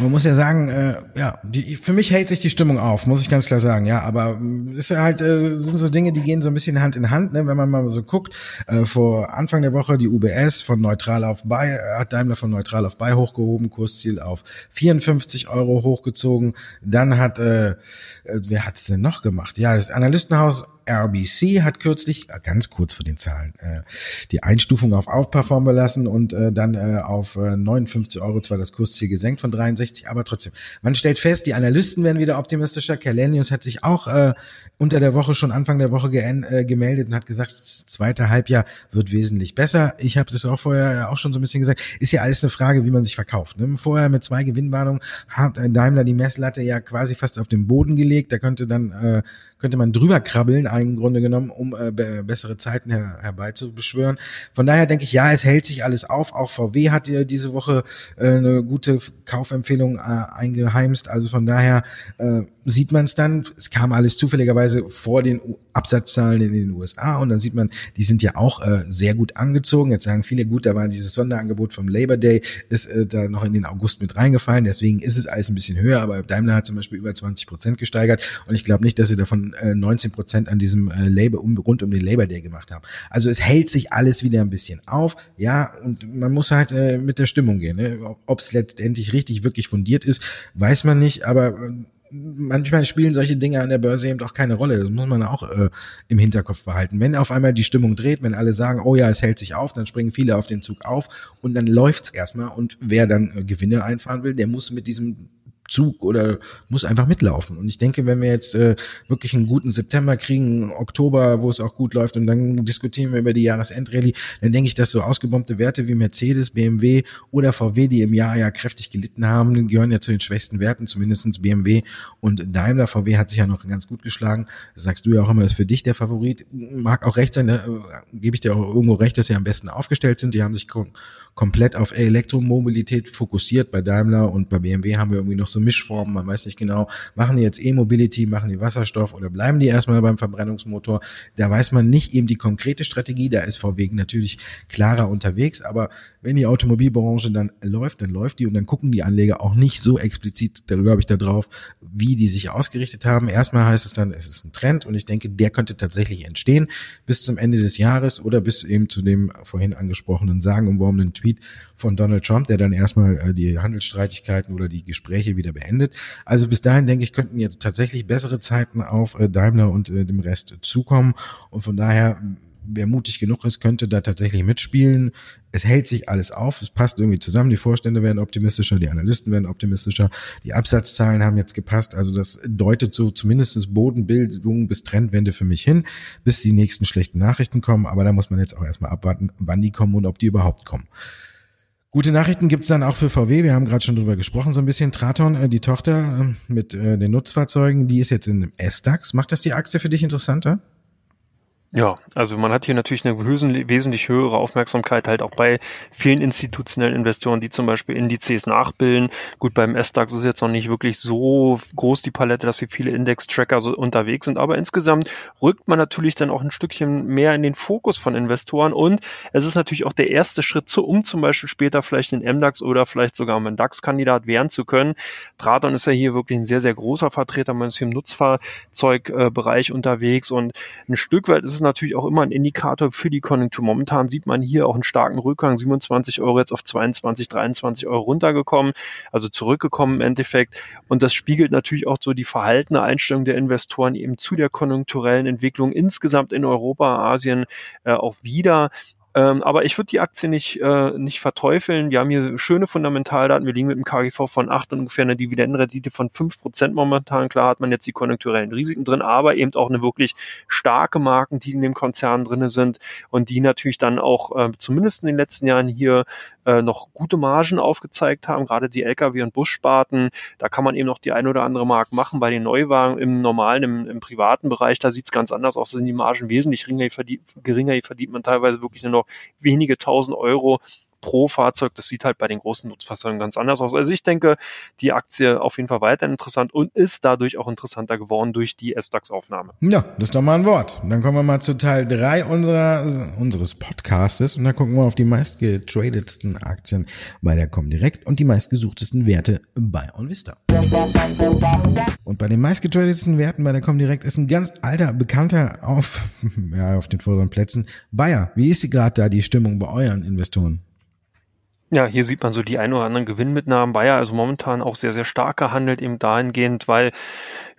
man muss ja sagen, äh, ja, die, für mich hält sich die Stimmung auf, muss ich ganz klar sagen, ja. Aber mm, ist ja halt äh, sind so Dinge, die gehen so ein bisschen Hand in Hand, ne? Wenn man mal so guckt, äh, vor Anfang der Woche die UBS von neutral auf Buy, äh, hat Daimler von neutral auf Buy hochgehoben, Kursziel auf 54 Euro hochgezogen. Dann hat, äh, äh wer hat's denn noch gemacht? Ja, das Analystenhaus RBC hat kürzlich, äh, ganz kurz vor den Zahlen, äh, die Einstufung auf Outperform belassen und äh, dann auf äh, 59 Euro zwar das Kursziel gesenkt von 63, aber trotzdem. Man stellt fest, die Analysten werden wieder optimistischer. Kellenius hat sich auch unter der Woche, schon Anfang der Woche ge gemeldet und hat gesagt, das zweite Halbjahr wird wesentlich besser. Ich habe das auch vorher auch schon so ein bisschen gesagt. Ist ja alles eine Frage, wie man sich verkauft. Ne? Vorher mit zwei Gewinnwarnungen hat Daimler die Messlatte ja quasi fast auf den Boden gelegt. Da könnte dann könnte man drüber krabbeln, im Grunde genommen, um äh, bessere Zeiten her herbeizubeschwören. Von daher denke ich, ja, es hält sich alles auf. Auch VW hat ja diese Woche äh, eine gute Kaufempfehlung äh, eingeheimst. Also von daher äh, sieht man es dann. Es kam alles zufälligerweise vor den Absatzzahlen in den USA und dann sieht man, die sind ja auch äh, sehr gut angezogen. Jetzt sagen viele, gut, da war dieses Sonderangebot vom Labor Day, ist äh, da noch in den August mit reingefallen. Deswegen ist es alles ein bisschen höher, aber Daimler hat zum Beispiel über 20 Prozent gesteigert und ich glaube nicht, dass sie davon äh, 19 Prozent an diesem äh, Labor um, rund um den Labor Day gemacht haben. Also es hält sich alles wieder ein bisschen auf, ja, und man muss halt äh, mit der Stimmung gehen. Ne? Ob es letztendlich richtig wirklich fundiert ist, weiß man nicht, aber äh, manchmal spielen solche Dinge an der Börse eben auch keine Rolle. Das muss man auch äh, im Hinterkopf behalten. Wenn auf einmal die Stimmung dreht, wenn alle sagen, oh ja, es hält sich auf, dann springen viele auf den Zug auf und dann läuft's erstmal. Und wer dann äh, Gewinne einfahren will, der muss mit diesem Zug oder muss einfach mitlaufen. Und ich denke, wenn wir jetzt äh, wirklich einen guten September kriegen, Oktober, wo es auch gut läuft und dann diskutieren wir über die Jahresendrallye, dann denke ich, dass so ausgebombte Werte wie Mercedes, BMW oder VW, die im Jahr ja kräftig gelitten haben, gehören ja zu den schwächsten Werten, zumindestens BMW und Daimler. VW hat sich ja noch ganz gut geschlagen. Das sagst du ja auch immer, ist für dich der Favorit. Mag auch recht sein, da äh, gebe ich dir auch irgendwo recht, dass sie am besten aufgestellt sind. Die haben sich komplett auf Elektromobilität fokussiert. Bei Daimler und bei BMW haben wir irgendwie noch so Mischformen, man weiß nicht genau, machen die jetzt E-Mobility, machen die Wasserstoff oder bleiben die erstmal beim Verbrennungsmotor? Da weiß man nicht eben die konkrete Strategie, da ist VW natürlich klarer unterwegs, aber wenn die Automobilbranche dann läuft, dann läuft die und dann gucken die Anleger auch nicht so explizit, glaube ich, da drauf, wie die sich ausgerichtet haben. Erstmal heißt es dann, es ist ein Trend und ich denke, der könnte tatsächlich entstehen bis zum Ende des Jahres oder bis eben zu dem vorhin angesprochenen sagenumworbenen Tweet von Donald Trump, der dann erstmal äh, die Handelsstreitigkeiten oder die Gespräche wieder beendet. Also bis dahin, denke ich, könnten jetzt tatsächlich bessere Zeiten auf äh, Daimler und äh, dem Rest zukommen. Und von daher wer mutig genug ist, könnte da tatsächlich mitspielen. Es hält sich alles auf, es passt irgendwie zusammen. Die Vorstände werden optimistischer, die Analysten werden optimistischer, die Absatzzahlen haben jetzt gepasst. Also das deutet so zumindest Bodenbildung bis Trendwende für mich hin, bis die nächsten schlechten Nachrichten kommen. Aber da muss man jetzt auch erstmal abwarten, wann die kommen und ob die überhaupt kommen. Gute Nachrichten gibt's dann auch für VW. Wir haben gerade schon drüber gesprochen, so ein bisschen. Traton, äh, die Tochter äh, mit äh, den Nutzfahrzeugen, die ist jetzt in einem S-DAX. Macht das die Aktie für dich interessanter? Ja, also man hat hier natürlich eine wesentlich höhere Aufmerksamkeit halt auch bei vielen institutionellen Investoren, die zum Beispiel Indizes nachbilden. Gut, beim S-DAX ist jetzt noch nicht wirklich so groß die Palette, dass hier viele Index-Tracker so unterwegs sind, aber insgesamt rückt man natürlich dann auch ein Stückchen mehr in den Fokus von Investoren und es ist natürlich auch der erste Schritt zu, um zum Beispiel später vielleicht den MDAX oder vielleicht sogar einen DAX-Kandidat werden zu können. Traton ist ja hier wirklich ein sehr, sehr großer Vertreter, man ist hier im Nutzfahrzeugbereich unterwegs und ein Stück weit ist es natürlich auch immer ein Indikator für die Konjunktur. Momentan sieht man hier auch einen starken Rückgang, 27 Euro jetzt auf 22, 23 Euro runtergekommen, also zurückgekommen im Endeffekt. Und das spiegelt natürlich auch so die verhaltene Einstellung der Investoren eben zu der konjunkturellen Entwicklung insgesamt in Europa, Asien äh, auch wieder. Ähm, aber ich würde die Aktie nicht, äh, nicht verteufeln. Wir haben hier schöne Fundamentaldaten. Wir liegen mit einem KGV von 8 und ungefähr eine Dividendenrendite von 5% momentan. Klar hat man jetzt die konjunkturellen Risiken drin, aber eben auch eine wirklich starke Marken, die in dem Konzern drinne sind und die natürlich dann auch äh, zumindest in den letzten Jahren hier äh, noch gute Margen aufgezeigt haben, gerade die Lkw- und Bussparten. Da kann man eben noch die ein oder andere Mark machen. Bei den Neuwagen im normalen, im, im privaten Bereich, da sieht es ganz anders aus. Da sind die Margen wesentlich geringer. Hier geringer. Hier verdient man teilweise wirklich nur noch wenige tausend Euro pro Fahrzeug. Das sieht halt bei den großen Nutzfahrzeugen ganz anders aus. Also ich denke, die Aktie auf jeden Fall weiter interessant und ist dadurch auch interessanter geworden durch die S-DAX-Aufnahme. Ja, das ist doch mal ein Wort. Dann kommen wir mal zu Teil drei unserer, unseres Podcastes und da gucken wir auf die meistgetradetsten Aktien bei der Comdirect und die meistgesuchtesten Werte bei OnVista. Und bei den meistgetradetsten Werten bei der Comdirect ist ein ganz alter Bekannter auf, *laughs* ja, auf den vorderen Plätzen. Bayer, wie ist die gerade da die Stimmung bei euren Investoren? Ja, hier sieht man so die ein oder anderen Gewinnmitnahmen. Bayer also momentan auch sehr, sehr stark gehandelt, eben dahingehend, weil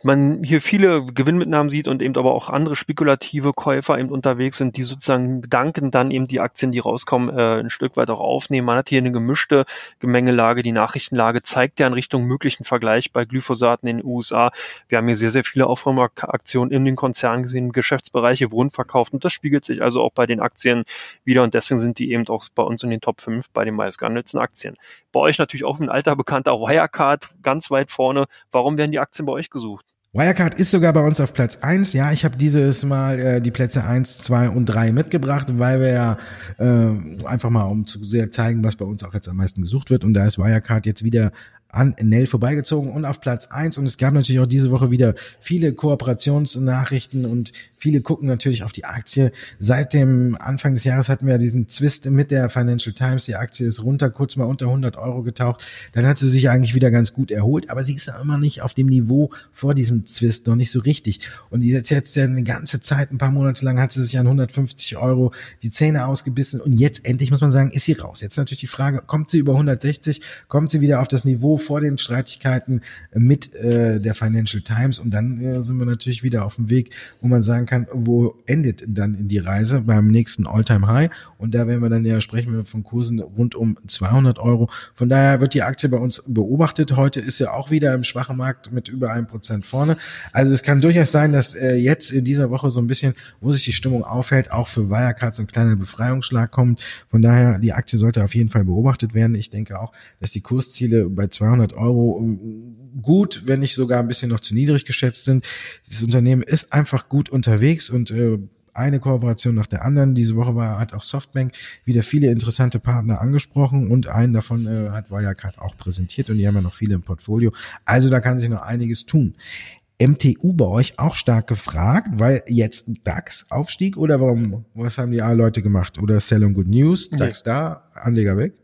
man hier viele Gewinnmitnahmen sieht und eben aber auch andere spekulative Käufer eben unterwegs sind, die sozusagen danken dann eben die Aktien, die rauskommen, äh, ein Stück weit auch aufnehmen. Man hat hier eine gemischte Gemengelage. Die Nachrichtenlage zeigt ja in Richtung möglichen Vergleich bei Glyphosaten in den USA. Wir haben hier sehr, sehr viele Aufräumaktionen in den Konzernen gesehen, Geschäftsbereiche wurden verkauft und das spiegelt sich also auch bei den Aktien wieder und deswegen sind die eben auch bei uns in den Top 5 bei den meistgehandelten Aktien. Bei euch natürlich auch ein alter bekannter Wirecard ganz weit vorne. Warum werden die Aktien bei euch gesucht? Wirecard ist sogar bei uns auf Platz eins. Ja, ich habe dieses Mal äh, die Plätze eins, zwei und drei mitgebracht, weil wir ja äh, einfach mal, um zu sehr zeigen, was bei uns auch jetzt am meisten gesucht wird. Und da ist Wirecard jetzt wieder an Nell vorbeigezogen und auf Platz eins Und es gab natürlich auch diese Woche wieder viele Kooperationsnachrichten und viele gucken natürlich auf die Aktie. Seit dem Anfang des Jahres hatten wir diesen Zwist mit der Financial Times. Die Aktie ist runter, kurz mal unter 100 Euro getaucht. Dann hat sie sich eigentlich wieder ganz gut erholt, aber sie ist ja immer nicht auf dem Niveau vor diesem Zwist, noch nicht so richtig. Und jetzt ja eine ganze Zeit, ein paar Monate lang hat sie sich an 150 Euro die Zähne ausgebissen und jetzt endlich muss man sagen, ist sie raus. Jetzt natürlich die Frage, kommt sie über 160, kommt sie wieder auf das Niveau vor den Streitigkeiten mit äh, der Financial Times und dann äh, sind wir natürlich wieder auf dem Weg, wo man sagen kann, wo endet dann die Reise beim nächsten Alltime High und da werden wir dann ja sprechen wir von Kursen rund um 200 Euro. Von daher wird die Aktie bei uns beobachtet. Heute ist ja auch wieder im schwachen Markt mit über einem Prozent vorne. Also es kann durchaus sein, dass äh, jetzt in dieser Woche so ein bisschen, wo sich die Stimmung aufhält, auch für Wirecard so ein kleiner Befreiungsschlag kommt. Von daher, die Aktie sollte auf jeden Fall beobachtet werden. Ich denke auch, dass die Kursziele bei 200 200 Euro ähm, gut, wenn nicht sogar ein bisschen noch zu niedrig geschätzt sind. Das Unternehmen ist einfach gut unterwegs und äh, eine Kooperation nach der anderen. Diese Woche war, hat auch Softbank wieder viele interessante Partner angesprochen und einen davon äh, hat Wirecard auch präsentiert und die haben ja noch viele im Portfolio. Also da kann sich noch einiges tun. MTU bei euch auch stark gefragt, weil jetzt DAX Aufstieg oder warum, was haben die Leute gemacht? Oder Sell Good News, DAX da, Anleger weg?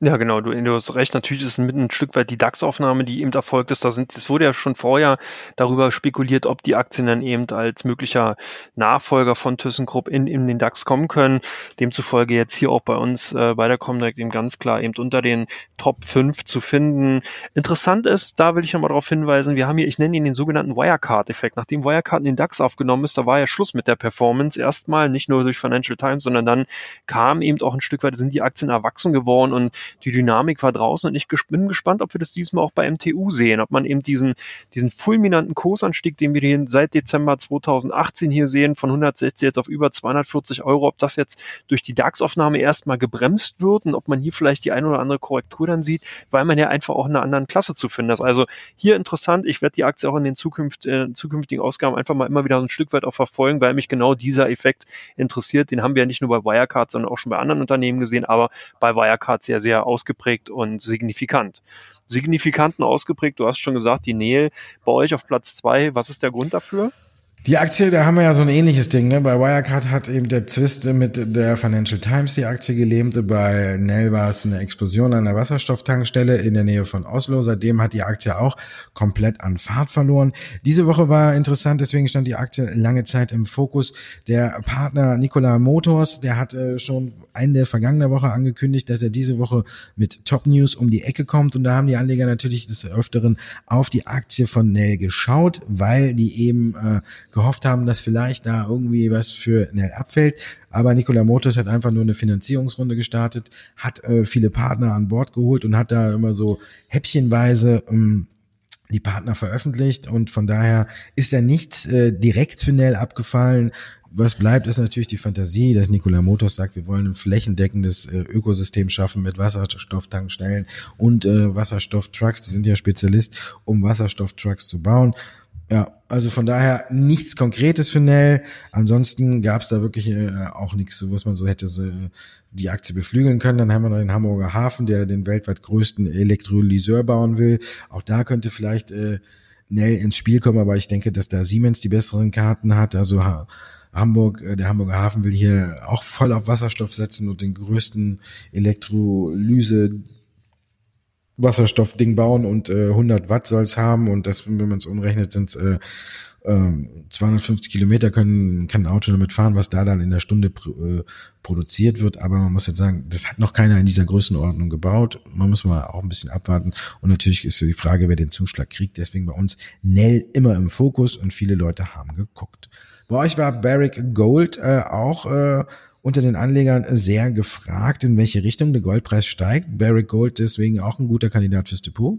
Ja, genau, du, du hast recht. Natürlich ist es mit ein Stück weit die DAX-Aufnahme, die eben erfolgt ist. Da sind, es wurde ja schon vorher darüber spekuliert, ob die Aktien dann eben als möglicher Nachfolger von ThyssenKrupp in, in den DAX kommen können. Demzufolge jetzt hier auch bei uns äh, bei der Comdirect eben ganz klar eben unter den Top 5 zu finden. Interessant ist, da will ich nochmal darauf hinweisen, wir haben hier, ich nenne ihn den sogenannten Wirecard-Effekt. Nachdem Wirecard in den DAX aufgenommen ist, da war ja Schluss mit der Performance. Erstmal nicht nur durch Financial Times, sondern dann kam eben auch ein Stück weit, sind die Aktien erwachsen geworden und die Dynamik war draußen und ich bin gespannt, ob wir das diesmal auch bei MTU sehen, ob man eben diesen, diesen fulminanten Kursanstieg, den wir seit Dezember 2018 hier sehen, von 160 jetzt auf über 240 Euro, ob das jetzt durch die DAX-Aufnahme erstmal gebremst wird und ob man hier vielleicht die eine oder andere Korrektur dann sieht, weil man ja einfach auch in einer anderen Klasse zu finden ist. Also hier interessant, ich werde die Aktie auch in den Zukunft, äh, zukünftigen Ausgaben einfach mal immer wieder ein Stück weit auch verfolgen, weil mich genau dieser Effekt interessiert. Den haben wir ja nicht nur bei Wirecard, sondern auch schon bei anderen Unternehmen gesehen, aber bei Wirecard sehr, sehr ausgeprägt und signifikant. Signifikant und ausgeprägt, du hast schon gesagt, die Nähe bei euch auf Platz zwei. Was ist der Grund dafür? Die Aktie, da haben wir ja so ein ähnliches Ding. Ne? Bei Wirecard hat eben der Zwist mit der Financial Times die Aktie gelähmt. Bei Nell war es eine Explosion an der Wasserstofftankstelle in der Nähe von Oslo. Seitdem hat die Aktie auch komplett an Fahrt verloren. Diese Woche war interessant, deswegen stand die Aktie lange Zeit im Fokus. Der Partner Nikola Motors, der hat äh, schon Ende vergangener Woche angekündigt, dass er diese Woche mit Top News um die Ecke kommt. Und da haben die Anleger natürlich des Öfteren auf die Aktie von Nell geschaut, weil die eben äh, gehofft haben, dass vielleicht da irgendwie was für Nell abfällt. Aber Nikola Motors hat einfach nur eine Finanzierungsrunde gestartet, hat äh, viele Partner an Bord geholt und hat da immer so häppchenweise ähm, die Partner veröffentlicht und von daher ist da nichts äh, direkt für Nell abgefallen. Was bleibt, ist natürlich die Fantasie, dass Nikola Motors sagt, wir wollen ein flächendeckendes äh, Ökosystem schaffen mit Wasserstofftankstellen und äh, Wasserstofftrucks. Die sind ja Spezialist, um Wasserstofftrucks zu bauen. Ja, also von daher nichts Konkretes für Nell. Ansonsten gab es da wirklich äh, auch nichts, was man so hätte so, die Aktie beflügeln können. Dann haben wir noch den Hamburger Hafen, der den weltweit größten Elektrolyseur bauen will. Auch da könnte vielleicht äh, Nell ins Spiel kommen, aber ich denke, dass da Siemens die besseren Karten hat. Also ha Hamburg, äh, der Hamburger Hafen will hier auch voll auf Wasserstoff setzen und den größten Elektrolyse Wasserstoffding bauen und äh, 100 Watt soll es haben und das, wenn man es umrechnet, sind es äh, äh, 250 Kilometer können kann ein Auto damit fahren, was da dann in der Stunde pr äh, produziert wird. Aber man muss jetzt sagen, das hat noch keiner in dieser Größenordnung gebaut. Man muss mal auch ein bisschen abwarten. Und natürlich ist so die Frage, wer den Zuschlag kriegt. Deswegen bei uns Nell immer im Fokus und viele Leute haben geguckt. Bei euch war Barrick Gold äh, auch äh, unter den Anlegern sehr gefragt, in welche Richtung der Goldpreis steigt. Barrick Gold deswegen auch ein guter Kandidat fürs Depot.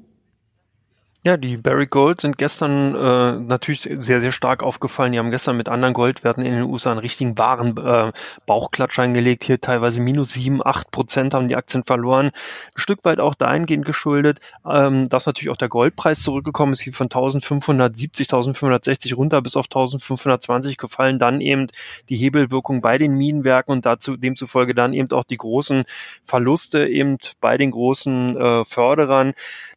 Ja, die Barrick Gold sind gestern äh, natürlich sehr, sehr stark aufgefallen. Die haben gestern mit anderen Goldwerten in den USA einen richtigen wahren äh, Bauchklatsch eingelegt. Hier teilweise minus sieben, acht Prozent haben die Aktien verloren. Ein Stück weit auch dahingehend geschuldet, ähm, dass natürlich auch der Goldpreis zurückgekommen ist, hier von 1570, 1560 runter bis auf 1520 gefallen. Dann eben die Hebelwirkung bei den Minenwerken und dazu demzufolge dann eben auch die großen Verluste eben bei den großen äh, Förderern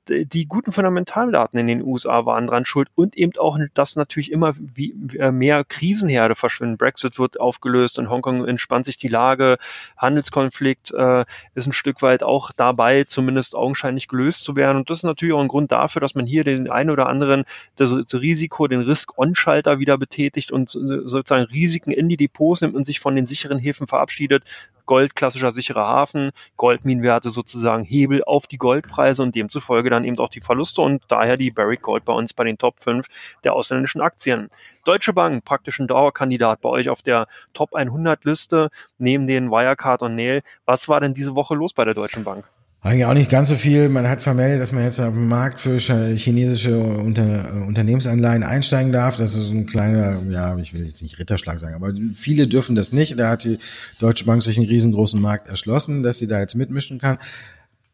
die guten Fundamentaldaten in den USA waren dran schuld und eben auch, dass natürlich immer wie, äh, mehr Krisenherde verschwinden. Brexit wird aufgelöst, in Hongkong entspannt sich die Lage, Handelskonflikt äh, ist ein Stück weit auch dabei, zumindest augenscheinlich gelöst zu werden. Und das ist natürlich auch ein Grund dafür, dass man hier den einen oder anderen das, das Risiko, den Risk-On-Schalter wieder betätigt und sozusagen Risiken in die Depots nimmt und sich von den sicheren Häfen verabschiedet. Gold, klassischer sicherer Hafen, Goldminenwerte sozusagen Hebel auf die Goldpreise und demzufolge dann eben auch die Verluste und daher die Barrick Gold bei uns bei den Top 5 der ausländischen Aktien. Deutsche Bank, praktisch ein Dauerkandidat bei euch auf der Top 100 Liste, neben den Wirecard und Nail. Was war denn diese Woche los bei der Deutschen Bank? Eigentlich auch nicht ganz so viel. Man hat vermeldet, dass man jetzt auf dem Markt für chinesische Unter Unternehmensanleihen einsteigen darf. Das ist ein kleiner, ja, ich will jetzt nicht Ritterschlag sagen, aber viele dürfen das nicht. Da hat die Deutsche Bank sich einen riesengroßen Markt erschlossen, dass sie da jetzt mitmischen kann.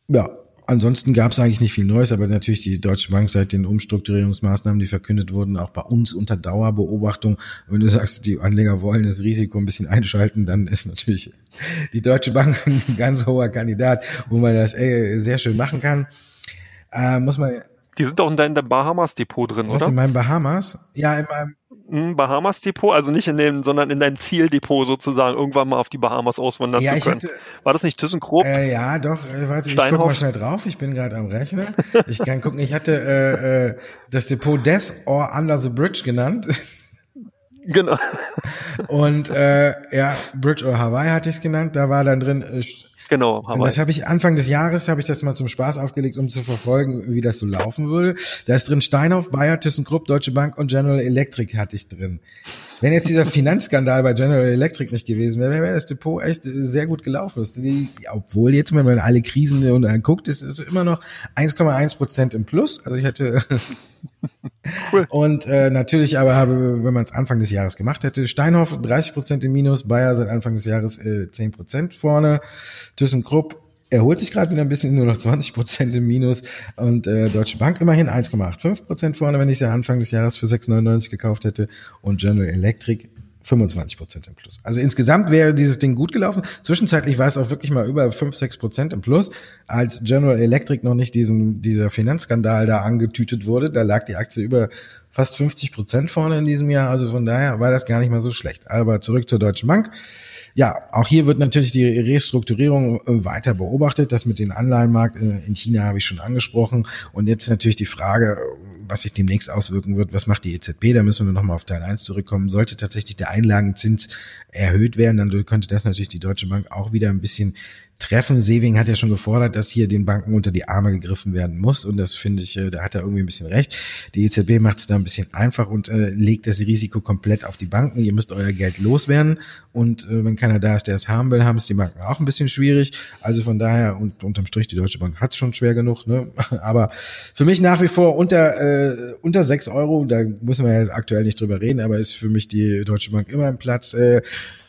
Ja, Ansonsten gab es eigentlich nicht viel Neues, aber natürlich die Deutsche Bank seit den Umstrukturierungsmaßnahmen, die verkündet wurden, auch bei uns unter Dauerbeobachtung. Wenn du sagst, die Anleger wollen das Risiko ein bisschen einschalten, dann ist natürlich die Deutsche Bank *laughs* ein ganz hoher Kandidat, wo man das ey, sehr schön machen kann. Äh, muss man. Die sind doch in deinem Bahamas-Depot drin, was, oder? In meinem Bahamas? Ja, in meinem Bahamas Depot, also nicht in dem, sondern in dein Zieldepot sozusagen irgendwann mal auf die Bahamas auswandern ja, zu können. Hatte, War das nicht ThyssenKrupp? Äh, ja, doch. Äh, warte, ich guck mal schnell drauf. Ich bin gerade am Rechner. Ich kann gucken. Ich hatte äh, äh, das Depot Death or Under the Bridge genannt. Genau. Und äh, ja, Bridge or Hawaii hatte ich es genannt. Da war dann drin äh, Genau. Hawaii. Und das habe ich Anfang des Jahres, habe ich das mal zum Spaß aufgelegt, um zu verfolgen, wie das so laufen würde. Da ist drin Steinhoff, Bayer, ThyssenKrupp, Deutsche Bank und General Electric hatte ich drin. Wenn jetzt dieser *laughs* Finanzskandal bei General Electric nicht gewesen wäre, wäre das Depot echt sehr gut gelaufen. Die, obwohl jetzt, wenn man alle Krisen und anguckt, ist es immer noch 1,1 Prozent im Plus. Also ich hätte cool. und äh, natürlich aber habe, wenn man es Anfang des Jahres gemacht hätte, Steinhoff 30 Prozent im Minus, Bayer seit Anfang des Jahres äh, 10 Prozent vorne, ThyssenKrupp erholt sich gerade wieder ein bisschen, nur noch 20 Prozent im Minus. Und äh, Deutsche Bank immerhin 1,85 Prozent vorne, wenn ich sie Anfang des Jahres für 6,99 gekauft hätte. Und General Electric 25 Prozent im Plus. Also insgesamt wäre dieses Ding gut gelaufen. Zwischenzeitlich war es auch wirklich mal über 5, 6 Prozent im Plus, als General Electric noch nicht diesen, dieser Finanzskandal da angetütet wurde. Da lag die Aktie über fast 50 Prozent vorne in diesem Jahr. Also von daher war das gar nicht mal so schlecht. Aber zurück zur Deutschen Bank. Ja, auch hier wird natürlich die Restrukturierung äh, weiter beobachtet. Das mit dem Anleihenmarkt äh, in China habe ich schon angesprochen. Und jetzt natürlich die Frage, was sich demnächst auswirken wird, was macht die EZB? Da müssen wir nochmal auf Teil 1 zurückkommen. Sollte tatsächlich der Einlagenzins erhöht werden, dann könnte das natürlich die Deutsche Bank auch wieder ein bisschen treffen. Seving hat ja schon gefordert, dass hier den Banken unter die Arme gegriffen werden muss. Und das finde ich, äh, da hat er irgendwie ein bisschen recht. Die EZB macht es da ein bisschen einfach und äh, legt das Risiko komplett auf die Banken. Ihr müsst euer Geld loswerden. Und äh, wenn keiner da ist, der es haben will, haben es die Banken auch ein bisschen schwierig. Also von daher, und unterm Strich, die Deutsche Bank hat es schon schwer genug. Ne? *laughs* Aber für mich nach wie vor unter, äh, unter sechs Euro, da müssen wir jetzt aktuell nicht drüber reden, aber ist für mich die Deutsche Bank immer ein Platz äh,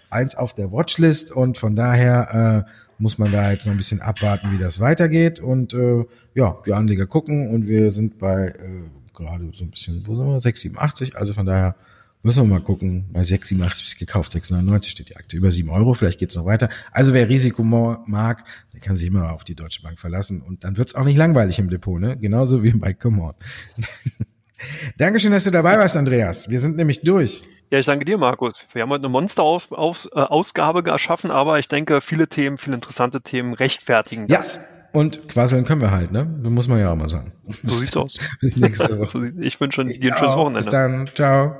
eins auf der Watchlist. Und von daher äh, muss man da jetzt noch ein bisschen abwarten, wie das weitergeht. Und äh, ja, die Anleger gucken und wir sind bei äh, gerade so ein bisschen, wo sind wir? 6,87. Also von daher müssen wir mal gucken. Bei 6,87 gekauft, 6,99 steht die Aktie. Über 7 Euro, vielleicht geht's noch weiter. Also wer Risiko mag, der kann sich immer auf die Deutsche Bank verlassen. Und dann wird's auch nicht langweilig im Depot, ne? Genauso wie bei Come On. *laughs* Dankeschön, dass du dabei warst, Andreas. Wir sind nämlich durch. Ja, ich danke dir, Markus. Wir haben heute eine Monster-Ausgabe äh, geschaffen, aber ich denke, viele Themen, viele interessante Themen rechtfertigen das. Ja. Und quasseln können wir halt, ne? Das muss man ja auch mal sagen. So sieht's aus. *laughs* Bis nächste *laughs* Woche. ich wünsche dir ein schönes Wochenende. Bis dann. Ciao.